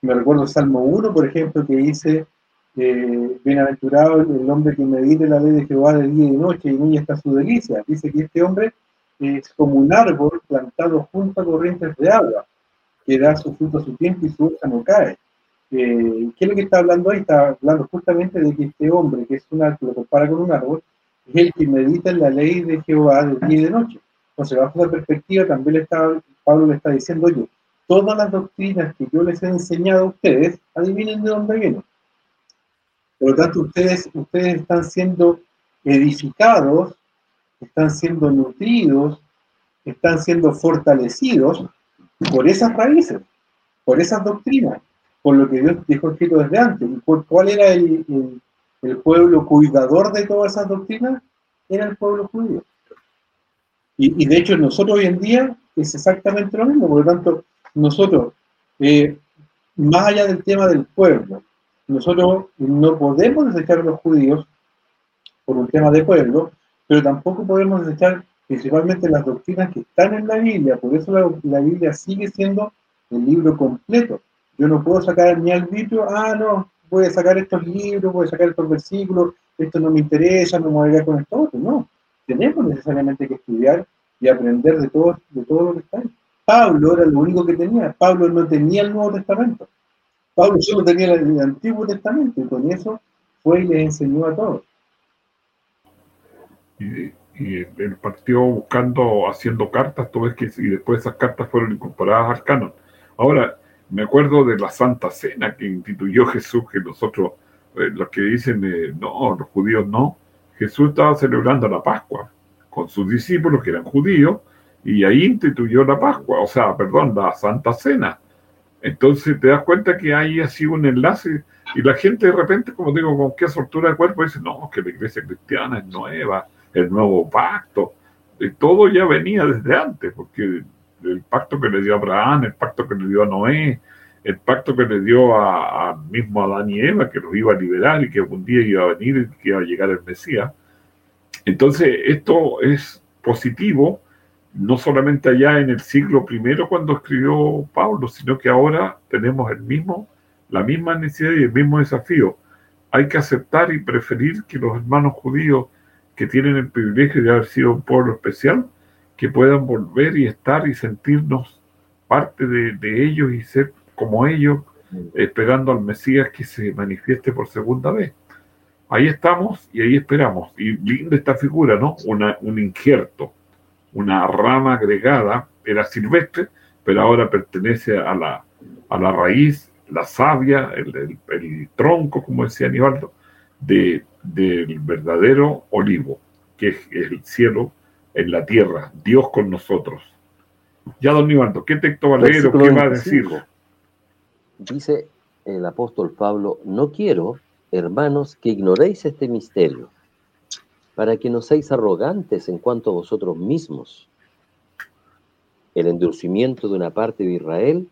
Me recuerdo Salmo 1, por ejemplo, que dice, eh, bienaventurado el hombre que medite la ley de Jehová de día y de noche, y en ella está su delicia. Dice que este hombre es como un árbol plantado junto a corrientes de agua, que da su fruto a su tiempo y su hoja no cae. Eh, ¿Qué es lo que está hablando ahí? Está hablando justamente de que este hombre, que es un árbol, lo compara con un árbol, es el que medita en la ley de Jehová de día y de noche. Entonces, bajo esa perspectiva, también le está, Pablo le está diciendo, oye, todas las doctrinas que yo les he enseñado a ustedes, adivinen de dónde vienen por lo tanto, ustedes, ustedes están siendo edificados, están siendo nutridos, están siendo fortalecidos por esas raíces, por esas doctrinas, por lo que Dios dijo escrito desde antes. ¿Cuál era el, el, pueblo cuidador de todas esas doctrinas? Era el pueblo judío. Y, de hecho nosotros hoy en día es exactamente lo mismo, por lo tanto, nosotros, eh, más allá del tema del pueblo, nosotros no podemos desechar a los judíos por un tema de pueblo, pero tampoco podemos desechar principalmente las doctrinas que están en la Biblia, por eso la, Biblia sigue siendo el libro completo. Yo no puedo sacar ni al libro, ah, no, a sacar estos libros, a sacar estos versículos, esto no me interesa, no me voy con esto otro, no. Tenemos necesariamente que estudiar y aprender de todo, de todo lo que está ahí. Pablo era lo único que tenía. Pablo no tenía el Nuevo Testamento. Pablo solo tenía el, Antiguo Testamento y con eso fue y les enseñó a todos. Y, él partió buscando, haciendo cartas, tú ves que y después esas cartas fueron incorporadas al canon. Ahora, me acuerdo de la Santa Cena que instituyó Jesús, que nosotros, eh, los que dicen, eh, no, los judíos no, Jesús estaba celebrando la Pascua con sus discípulos que eran judíos, y ahí instituyó la Pascua, o sea, perdón, la Santa Cena. Entonces te das cuenta que hay así un enlace y la gente de repente, como digo, con qué soltura de cuerpo dice, no, que la iglesia cristiana es nueva, el nuevo pacto. Y todo ya venía desde antes, porque el pacto que le dio a Abraham, el pacto que le dio a Noé, el pacto que le dio a, mismo Adán y Eva, que los iba a liberar y que un día iba a venir y que iba a llegar el Mesías. Entonces, esto es positivo, no solamente allá en el siglo I cuando escribió Pablo, sino que ahora tenemos el mismo, la misma necesidad y el mismo desafío. Hay que aceptar y preferir que los hermanos judíos que tienen el privilegio de haber sido un pueblo especial, que puedan volver y estar y sentirnos parte de, ellos y ser como ellos, esperando al Mesías que se manifieste por segunda vez ahí estamos y ahí esperamos. Y linda esta figura, ¿no? Una, un injerto, una rama agregada, era silvestre, pero ahora pertenece a la, a la raíz, la savia, el, tronco, como decía Aníbaldo, de, del verdadero olivo, que es el cielo en la tierra, Dios con nosotros. Ya, don Nivaldo, ¿qué texto va a leer o qué va a decir? Dice el apóstol Pablo, no quiero hermanos, que ignoréis este misterio, para que no seáis arrogantes en cuanto a vosotros mismos. El endurecimiento de una parte de Israel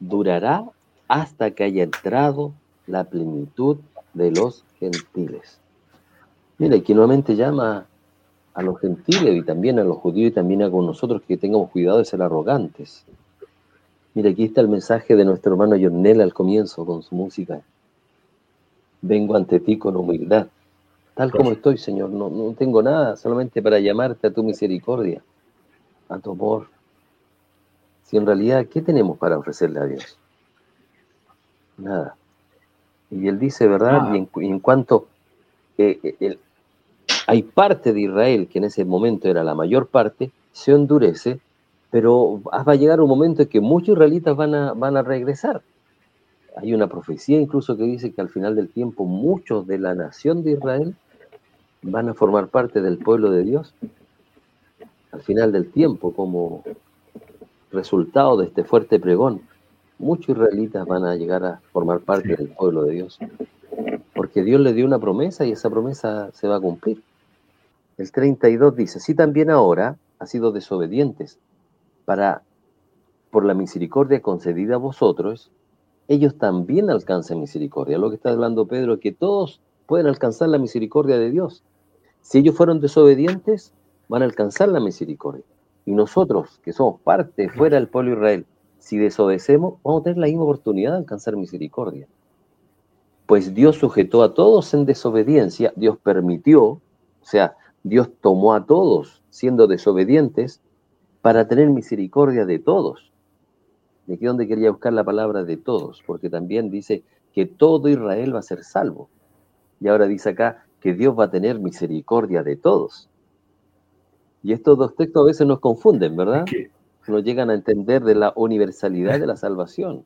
durará hasta que haya entrado la plenitud de los gentiles. Mira, aquí nuevamente llama a los gentiles y también a los judíos y también a con nosotros que tengamos cuidado de ser arrogantes. Mira, aquí está el mensaje de nuestro hermano Yornel al comienzo con su música vengo ante ti con humildad, tal como estoy, Señor. No, no tengo nada, solamente para llamarte a tu misericordia, a tu amor. Si en realidad, ¿qué tenemos para ofrecerle a Dios? Nada. Y él dice, ¿verdad? Y, en, cuanto eh, hay parte de Israel que en ese momento era la mayor parte, se endurece, pero va a llegar un momento en que muchos israelitas van a, van a regresar. Hay una profecía incluso que dice que al final del tiempo muchos de la nación de Israel van a formar parte del pueblo de Dios. Al final del tiempo, como resultado de este fuerte pregón, muchos israelitas van a llegar a formar parte del pueblo de Dios. Porque Dios le dio una promesa y esa promesa se va a cumplir. El 32 dice, si también ahora ha sido desobedientes para, por la misericordia concedida a vosotros, ellos también alcanzan misericordia. Lo que está hablando Pedro que todos pueden alcanzar la misericordia de Dios. Si ellos fueron desobedientes, van a alcanzar la misericordia. Y nosotros, que somos parte fuera del pueblo de Israel, si desobedecemos, vamos a tener la misma oportunidad de alcanzar misericordia. Pues Dios sujetó a todos en desobediencia, Dios permitió, o sea, Dios tomó a todos siendo desobedientes para tener misericordia de todos. De aquí donde quería buscar la palabra de todos, porque también dice que todo Israel va a ser salvo. Y ahora dice acá que Dios va a tener misericordia de todos. Y estos dos textos a veces nos confunden, ¿verdad? No llegan a entender de la universalidad de la salvación.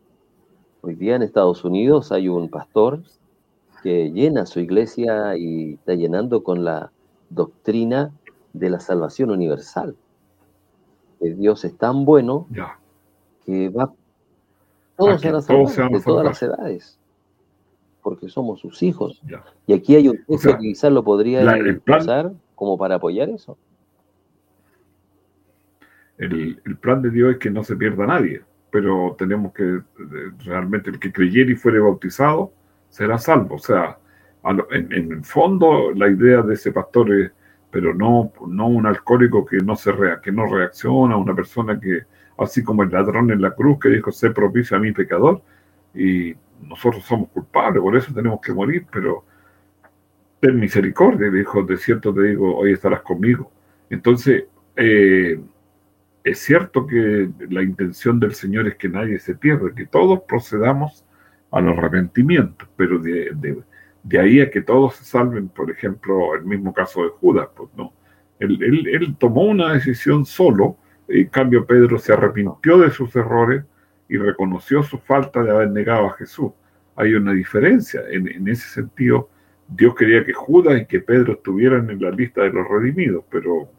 Hoy día en Estados Unidos hay un pastor que llena su iglesia y está llenando con la doctrina de la salvación universal. Que Dios es tan bueno que va, todos se van a de todas las edades, porque somos sus hijos. Y aquí hay un texto que quizás lo podría usar como para apoyar eso. El, el, plan de Dios es que no se pierda nadie, pero tenemos que, realmente el que creyera y fuere bautizado, será salvo. O sea, en, el fondo la idea de ese pastor es, pero no, no un alcohólico que no, se rea, que no reacciona, una persona que, así como el ladrón en la cruz que dijo, sé propicio a mi pecador, y nosotros somos culpables, por eso tenemos que morir, pero ten misericordia, dijo, de cierto te digo, hoy estarás conmigo. Entonces, eh, es cierto que la intención del Señor es que nadie se pierda, que todos procedamos al arrepentimiento, pero de, ahí a que todos se salven, por ejemplo, el mismo caso de Judas, pues no. Él, tomó una decisión solo, en cambio Pedro se arrepintió de sus errores y reconoció su falta de haber negado a Jesús. Hay una diferencia. En, ese sentido, Dios quería que Judas y que Pedro estuvieran en la lista de los redimidos, pero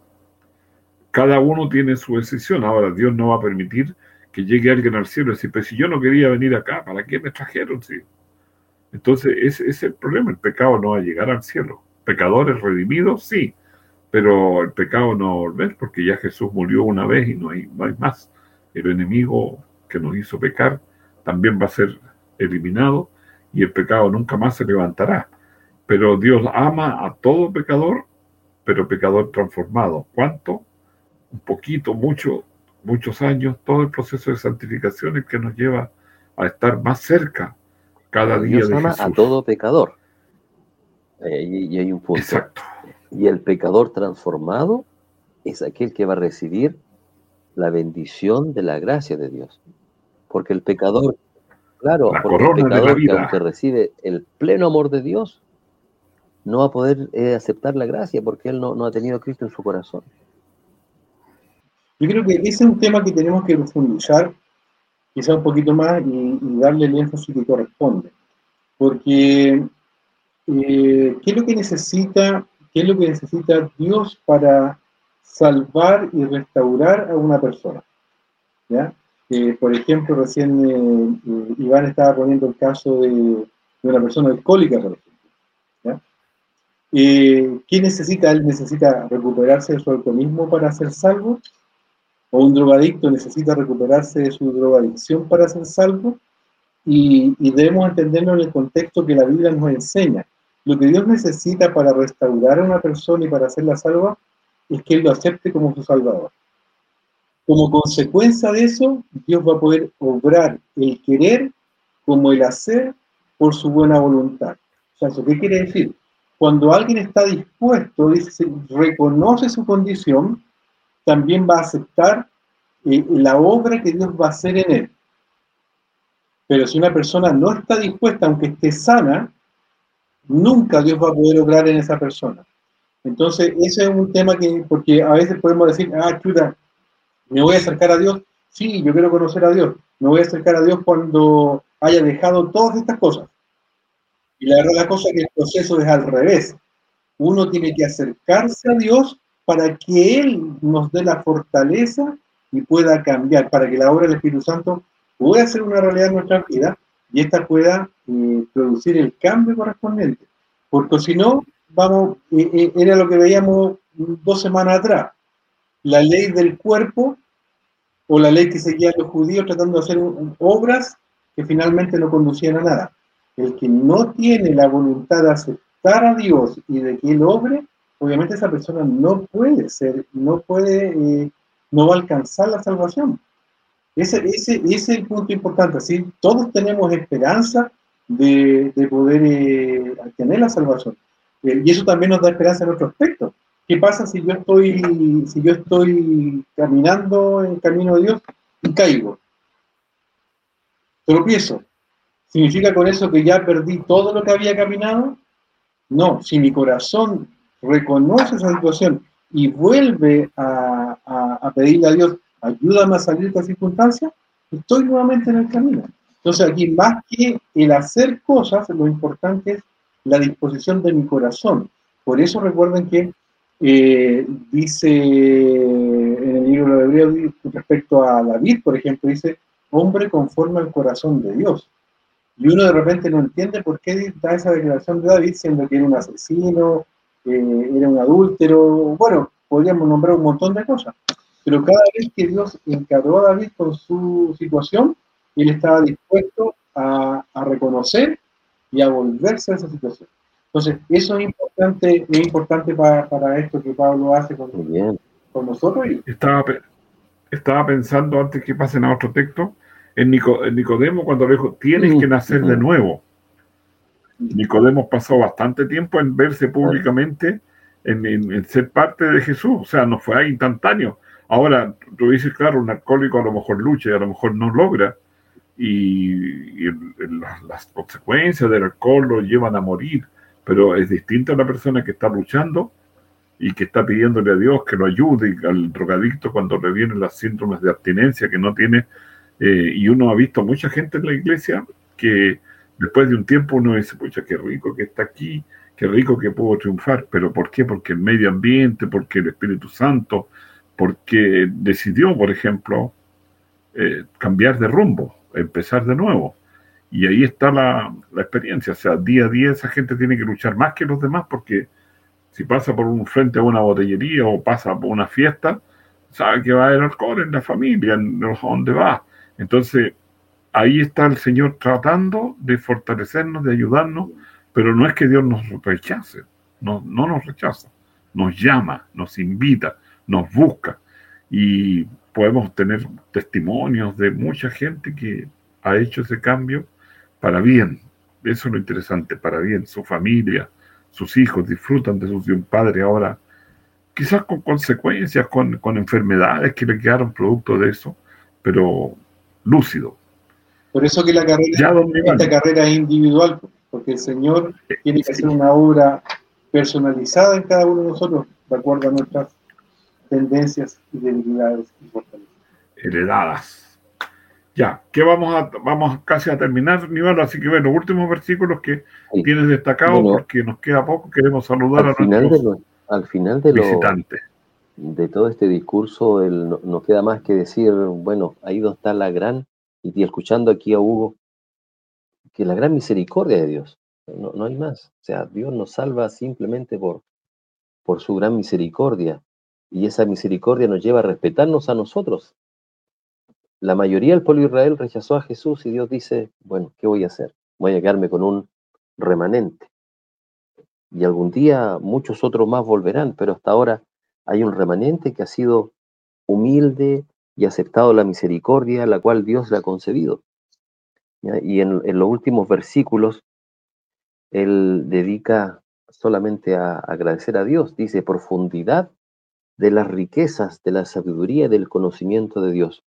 cada uno tiene su decisión. Ahora, Dios no va a permitir que llegue alguien al cielo y decir, pero si yo no quería venir acá, ¿para qué me trajeron? Sí. Entonces, ese es el problema. El pecado no va a llegar al cielo. Pecadores redimidos, sí, pero el pecado no va a volver porque ya Jesús murió una vez y no hay, no hay más. El enemigo que nos hizo pecar también va a ser eliminado y el pecado nunca más se levantará. Pero Dios ama a todo pecador, pero pecador transformado. ¿Cuánto? un poquito, mucho, muchos años, todo el proceso de santificación es que nos lleva a estar más cerca cada día Dios ama a todo pecador. Eh, y, hay un punto. Exacto. Y el pecador transformado es aquel que va a recibir la bendición de la gracia de Dios. Porque el pecador, claro, porque el pecador que aunque recibe el pleno amor de Dios, no va a poder eh, aceptar la gracia porque él no, no ha tenido Cristo en su corazón. Yo creo que ese es un tema que tenemos que profundizar quizá un poquito más y, darle el énfasis que corresponde. Porque, eh, ¿qué es lo que necesita, qué es lo que necesita Dios para salvar y restaurar a una persona? ¿Ya? por ejemplo, recién eh, Iván estaba poniendo el caso de, una persona alcohólica, por ejemplo. ¿ya? Eh, ¿Qué necesita? Él necesita recuperarse de su alcoholismo para ser salvo o un drogadicto necesita recuperarse de su drogadicción para ser salvo, y, debemos entenderlo en el contexto que la Biblia nos enseña. Lo que Dios necesita para restaurar a una persona y para hacerla salva es que Él lo acepte como su Salvador. Como consecuencia de eso, Dios va a poder obrar el querer como el hacer por su buena voluntad. O sea, ¿qué quiere decir? Cuando alguien está dispuesto, dice, reconoce su condición, también va a aceptar eh, la obra que Dios va a hacer en él. Pero si una persona no está dispuesta, aunque esté sana, nunca Dios va a poder obrar en esa persona. Entonces, ese es un tema que, porque a veces podemos decir, ah, chuta, me voy a acercar a Dios. Sí, yo quiero conocer a Dios. Me voy a acercar a Dios cuando haya dejado todas estas cosas. Y la verdad, la cosa es que el proceso es al revés. Uno tiene que acercarse a Dios para que Él nos dé la fortaleza y pueda cambiar, para que la obra del Espíritu Santo pueda ser una realidad en nuestra vida y ésta pueda eh, producir el cambio correspondiente. Porque si no, vamos, eh, eh, era lo que veíamos dos semanas atrás, la ley del cuerpo o la ley que seguían los judíos tratando de hacer obras que finalmente no conducían a nada. El que no tiene la voluntad de aceptar a Dios y de que Él obre, obviamente esa persona no puede ser, no puede, eh, no va a alcanzar la salvación. Ese, ese, es el punto importante. ¿sí? Todos tenemos esperanza de, poder eh, la salvación. Eh, y eso también nos da esperanza en otro aspecto. ¿Qué pasa si yo estoy, si yo estoy caminando en el camino de Dios y caigo? Tropiezo. ¿Significa con eso que ya perdí todo lo que había caminado? No, si mi corazón reconoce esa situación y vuelve a, a, pedirle a Dios, ayúdame a salir de esta circunstancia, estoy nuevamente en el camino. Entonces aquí más que el hacer cosas, lo importante es la disposición de mi corazón. Por eso recuerden que eh, dice en el libro de Hebreos respecto a David, por ejemplo, dice, hombre conforme al corazón de Dios. Y uno de repente no entiende por qué da esa declaración de David, siendo que era un asesino, eh, era un adúltero, bueno, podríamos nombrar un montón de cosas. Pero cada vez que Dios encargó a David con su situación, él estaba dispuesto a, reconocer y a volverse a esa situación. Entonces, eso es importante, es importante para, esto que Pablo hace con, con nosotros. Estaba, estaba pensando antes que pasen a otro texto, en, Nicodemo cuando le dijo, tienes que nacer de nuevo. Nicodemo pasó bastante tiempo en verse públicamente, en, ser parte de Jesús, o sea, no fue ahí instantáneo. Ahora, tú dices, claro, un alcohólico a lo mejor lucha y a lo mejor no logra, y, las, consecuencias del alcohol lo llevan a morir, pero es distinto a la persona que está luchando y que está pidiéndole a Dios que lo ayude al drogadicto cuando le vienen las síndromes de abstinencia que no tiene. Eh, y uno ha visto mucha gente en la iglesia que después de un tiempo uno dice, pucha, qué rico que está aquí, qué rico que puedo triunfar. ¿Pero por qué? Porque el medio ambiente, porque el Espíritu Santo, porque decidió, por ejemplo, eh, cambiar de rumbo, empezar de nuevo. Y ahí está la, la, experiencia. O sea, día a día esa gente tiene que luchar más que los demás porque si pasa por un frente a una botellería o pasa por una fiesta, sabe que va a haber alcohol en la familia, en donde va. Entonces, ahí está el Señor tratando de fortalecernos, de ayudarnos, pero no es que Dios nos rechace, no, no nos rechaza, nos llama, nos invita, nos busca. Y podemos tener testimonios de mucha gente que ha hecho ese cambio para bien. Eso es lo interesante, para bien, su familia, sus hijos disfrutan de su un padre ahora, quizás con consecuencias, con, enfermedades que le quedaron producto de eso, pero lúcido. Por eso que la carrera, esta carrera es individual, porque el Señor tiene que hacer una obra personalizada en cada uno de nosotros, de acuerdo a nuestras tendencias y debilidades y fortalezas. Heredadas. Ya, que vamos a vamos casi a terminar, Nival, así que bueno, los últimos versículos que tienes destacados porque nos queda poco, queremos saludar a final nuestros de Al final de visitantes. de todo este discurso, el, nos queda más que decir, bueno, ahí donde está la gran, y, escuchando aquí a Hugo, que la gran misericordia de Dios, no, no hay más. O sea, Dios nos salva simplemente por, por su gran misericordia, y esa misericordia nos lleva a respetarnos a nosotros, la mayoría del pueblo de Israel rechazó a Jesús y Dios dice, bueno, ¿qué voy a hacer? Voy a quedarme con un remanente. Y algún día muchos otros más volverán, pero hasta ahora hay un remanente que ha sido humilde y aceptado la misericordia, la cual Dios le ha concebido. Y en, los últimos versículos, él dedica solamente a agradecer a Dios, dice, profundidad de las riquezas, de la sabiduría del conocimiento de Dios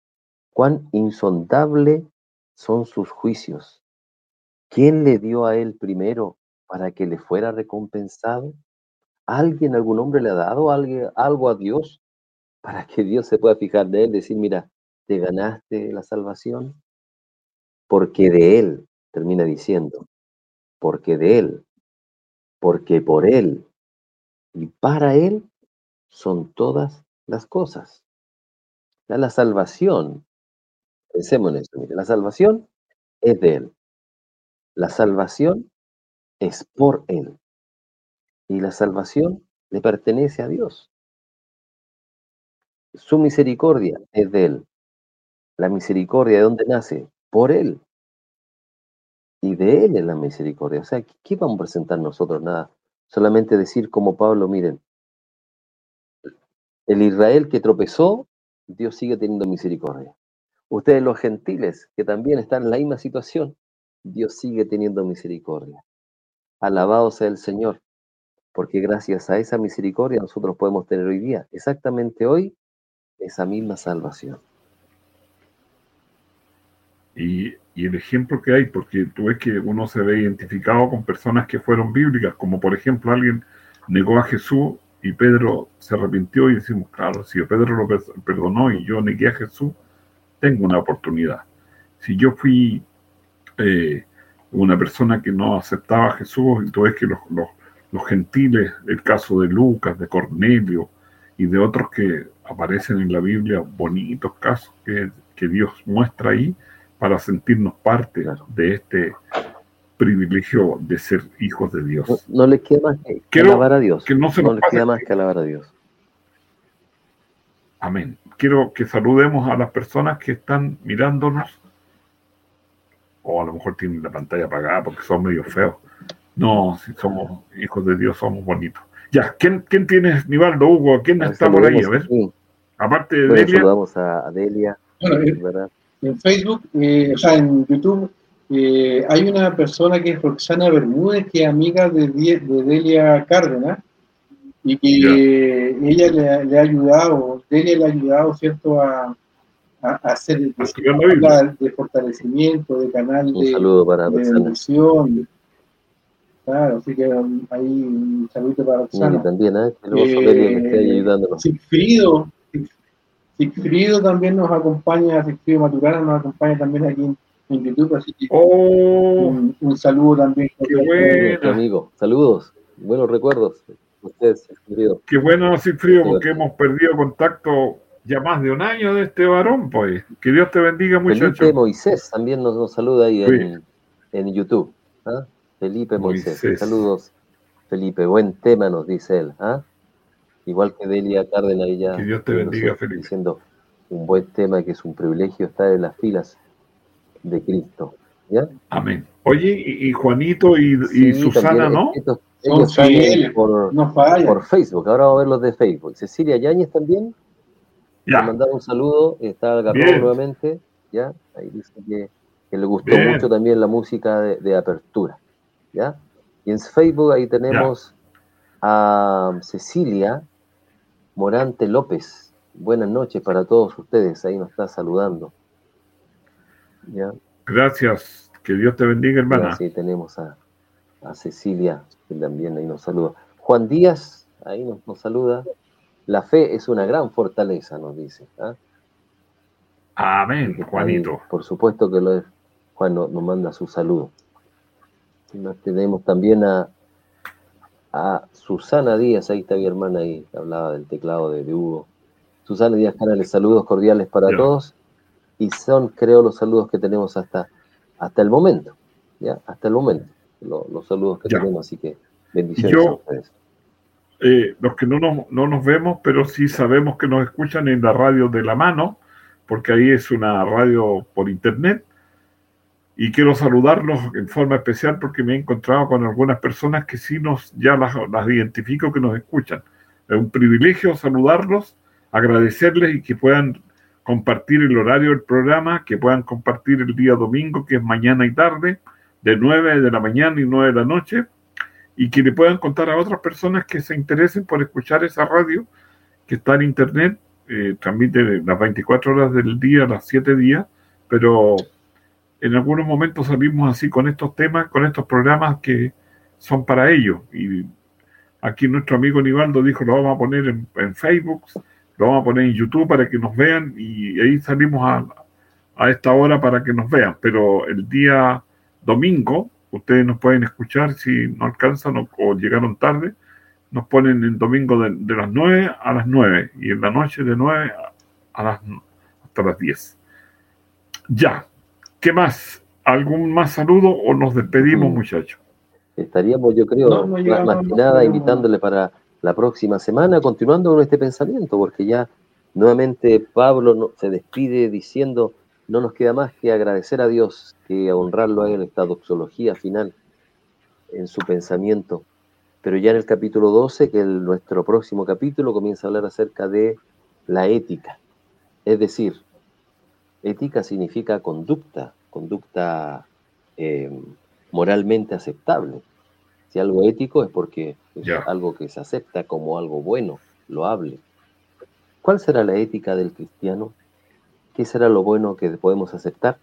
cuán insondable son sus juicios. ¿Quién le dio a él primero para que le fuera recompensado? ¿Alguien, algún hombre le ha dado algo a Dios para que Dios se pueda fijar de él, decir, mira, te ganaste la salvación? Porque de él, termina diciendo, porque de él, porque por él y para él son todas las cosas. la salvación Pensemos en eso. La salvación es de Él. La salvación es por Él. Y la salvación le pertenece a Dios. Su misericordia es de Él. La misericordia de dónde nace? Por Él. Y de Él es la misericordia. O sea, ¿qué vamos a presentar nosotros? Nada. Solamente decir como Pablo, miren, el Israel que tropezó, Dios sigue teniendo misericordia. Ustedes los gentiles, que también están en la misma situación, Dios sigue teniendo misericordia. Alabado sea el Señor, porque gracias a esa misericordia nosotros podemos tener hoy día, exactamente hoy, esa misma salvación. Y, el ejemplo que hay, porque tú ves que uno se ve identificado con personas que fueron bíblicas, como por ejemplo alguien negó a Jesús y Pedro se arrepintió y decimos, claro, si Pedro lo perdonó y yo negué a Jesús, tengo una oportunidad. Si yo fui eh, una persona que no aceptaba a Jesús, entonces que los, los, gentiles, el caso de Lucas, de Cornelio y de otros que aparecen en la Biblia, bonitos casos que, que Dios muestra ahí para sentirnos parte de este privilegio de ser hijos de Dios. No, les queda más que, alabar a Dios. no, les queda más que alabar a Dios. Amén. Quiero que saludemos a las personas que están mirándonos, o a lo mejor tienen la pantalla apagada porque son medio feos. No, si somos hijos de Dios, somos bonitos. Ya, ¿quién, quién tiene, Nivaldo, Hugo? ¿Quién está por ahí? A ver. Aparte de Delia. Saludamos a, Delia. en Facebook, eh, o sea, en YouTube, eh, hay una persona que es Roxana Bermúdez, que es amiga de, de Delia Cárdenas, y que ella le, ha ayudado, Delia le ha ayudado, ¿cierto?, a, a, hacer de, de, fortalecimiento, de canal un saludo para de evolución. Claro, así que um, ahí un saludo para Roxana. Y también, ¿eh? Que eh, esté ayudándonos. Sigfrido, Sigfrido también nos acompaña, Sigfrido Maturana nos acompaña también aquí en, YouTube, así que oh, un, saludo también. Qué bueno. amigo, saludos, buenos recuerdos. Ustedes, Sigfrido. Qué bueno, Sigfrido, porque hemos perdido contacto ya más de un año de este varón, pues. Que Dios te bendiga, muchacho. Felipe Moisés también nos, nos saluda ahí en, en, YouTube. ¿ah? Felipe Moisés. Saludos, Felipe. Buen tema, nos dice él. ¿ah? Igual que Delia Cárdenas, ya. Que Dios te bendiga, Felipe. Diciendo un buen tema que es un privilegio estar en las filas de Cristo. ¿ya? Amén. Oye, y, Juanito y, Susana, ¿no? ellos están por, por, Facebook. Ahora vamos a ver los de Facebook. Cecilia Yáñez también. Ya. Le un saludo. Está Garrón nuevamente. ¿ya? Ahí dice que, le gustó mucho también la música de apertura. ¿Ya? Y en Facebook ahí tenemos a Cecilia Morante López. Buenas noches para todos ustedes, ahí nos está saludando. ¿Ya? Gracias, que Dios te bendiga, hermana. Sí, tenemos a, Cecilia, que también ahí nos saluda. Juan Díaz, ahí nos, saluda. La fe es una gran fortaleza, nos dice. ¿ah? Amén, Juanito. por supuesto que lo es. Juan nos manda su saludo tenemos también a, a Susana Díaz, ahí está mi hermana ahí, hablaba del teclado de, Hugo. Susana Díaz Canales, saludos cordiales para todos. Y son, creo, los saludos que tenemos hasta, hasta el momento. ¿ya? Hasta el momento. los saludos que tenemos, así que bendiciones a ustedes. Eh, los que no nos, no nos vemos, pero sí sabemos que nos escuchan en la radio de la mano, porque ahí es una radio por internet y quiero saludarlos en forma especial porque me he encontrado con algunas personas que sí nos ya las, identifico que nos escuchan. Es un privilegio saludarlos, agradecerles y que puedan compartir el horario del programa, que puedan compartir el día domingo, que es mañana y tarde, de 9 de la mañana y 9 de la noche, y que le puedan contar a otras personas que se interesen por escuchar esa radio que está en internet, eh, transmite las 24 horas del día, las 7 días, pero en algunos momentos salimos así con estos temas, con estos programas que son para ellos. Y aquí nuestro amigo Nivaldo dijo, lo vamos a poner en, Facebook, lo vamos a poner en YouTube para que nos vean y ahí salimos a, a esta hora para que nos vean. Pero el día domingo, ustedes nos pueden escuchar si no alcanzan o, llegaron tarde, nos ponen el domingo de, las 9 a las 9 y en la noche de 9 a las, hasta las 10. Ya, ¿Qué más? ¿Algún más saludo o nos despedimos, mm. muchachos? Estaríamos, yo creo, más, que nada invitándole para la próxima semana, continuando con este pensamiento, porque ya nuevamente Pablo se despide diciendo, no nos queda más que agradecer a Dios, que honrarlo en esta doxología final, en su pensamiento. Pero ya en el capítulo 12, que es nuestro próximo capítulo, comienza a hablar acerca de la ética. Es decir, Ética significa conducta, conducta eh, moralmente aceptable. Si algo ético es porque es algo que se acepta como algo bueno, loable. ¿Cuál será la ética del cristiano? ¿Qué será lo bueno que podemos aceptar?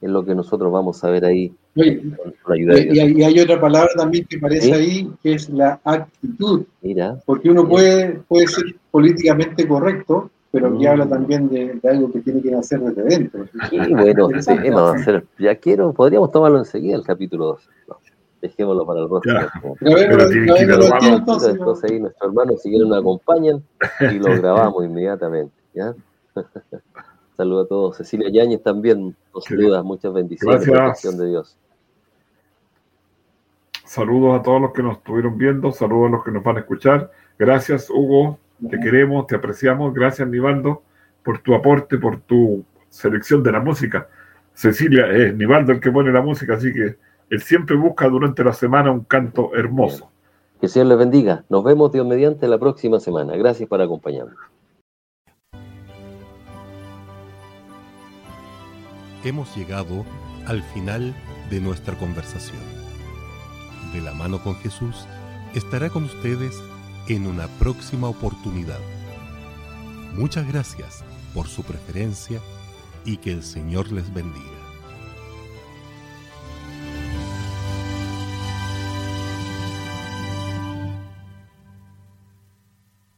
Es lo que nosotros vamos a ver ahí. y, hay otra palabra también que aparece ahí, que es la actitud. Mira. Porque uno puede, puede ser políticamente correcto, pero aquí habla también de, algo que tiene que hacer desde dentro. Sí, bueno, (laughs) hacer, ya quiero, podríamos tomarlo enseguida el capítulo 2. dejémoslo para el próximo. Entonces, entonces ahí nuestros hermanos si quieren nos acompañan y lo grabamos (laughs) inmediatamente. ¿ya? (laughs) Saludos a todos. Cecilia Yáñez también nos saluda. Muchas bendiciones. Gracias. de Dios. Saludos a todos los que nos estuvieron viendo. Saludos a los que nos van a escuchar. Gracias, Hugo. Te queremos, te apreciamos. Gracias, Nivaldo, por tu aporte, por tu selección de la música. Cecilia, es Nivaldo el que pone la música, así que él siempre busca durante la semana un canto hermoso. Que Señor les bendiga. Nos vemos Dios mediante la próxima semana. Gracias por acompañarnos. Hemos llegado al final de nuestra conversación. De la mano con Jesús estará con ustedes en una próxima oportunidad. Muchas gracias por su preferencia y que el Señor les bendiga.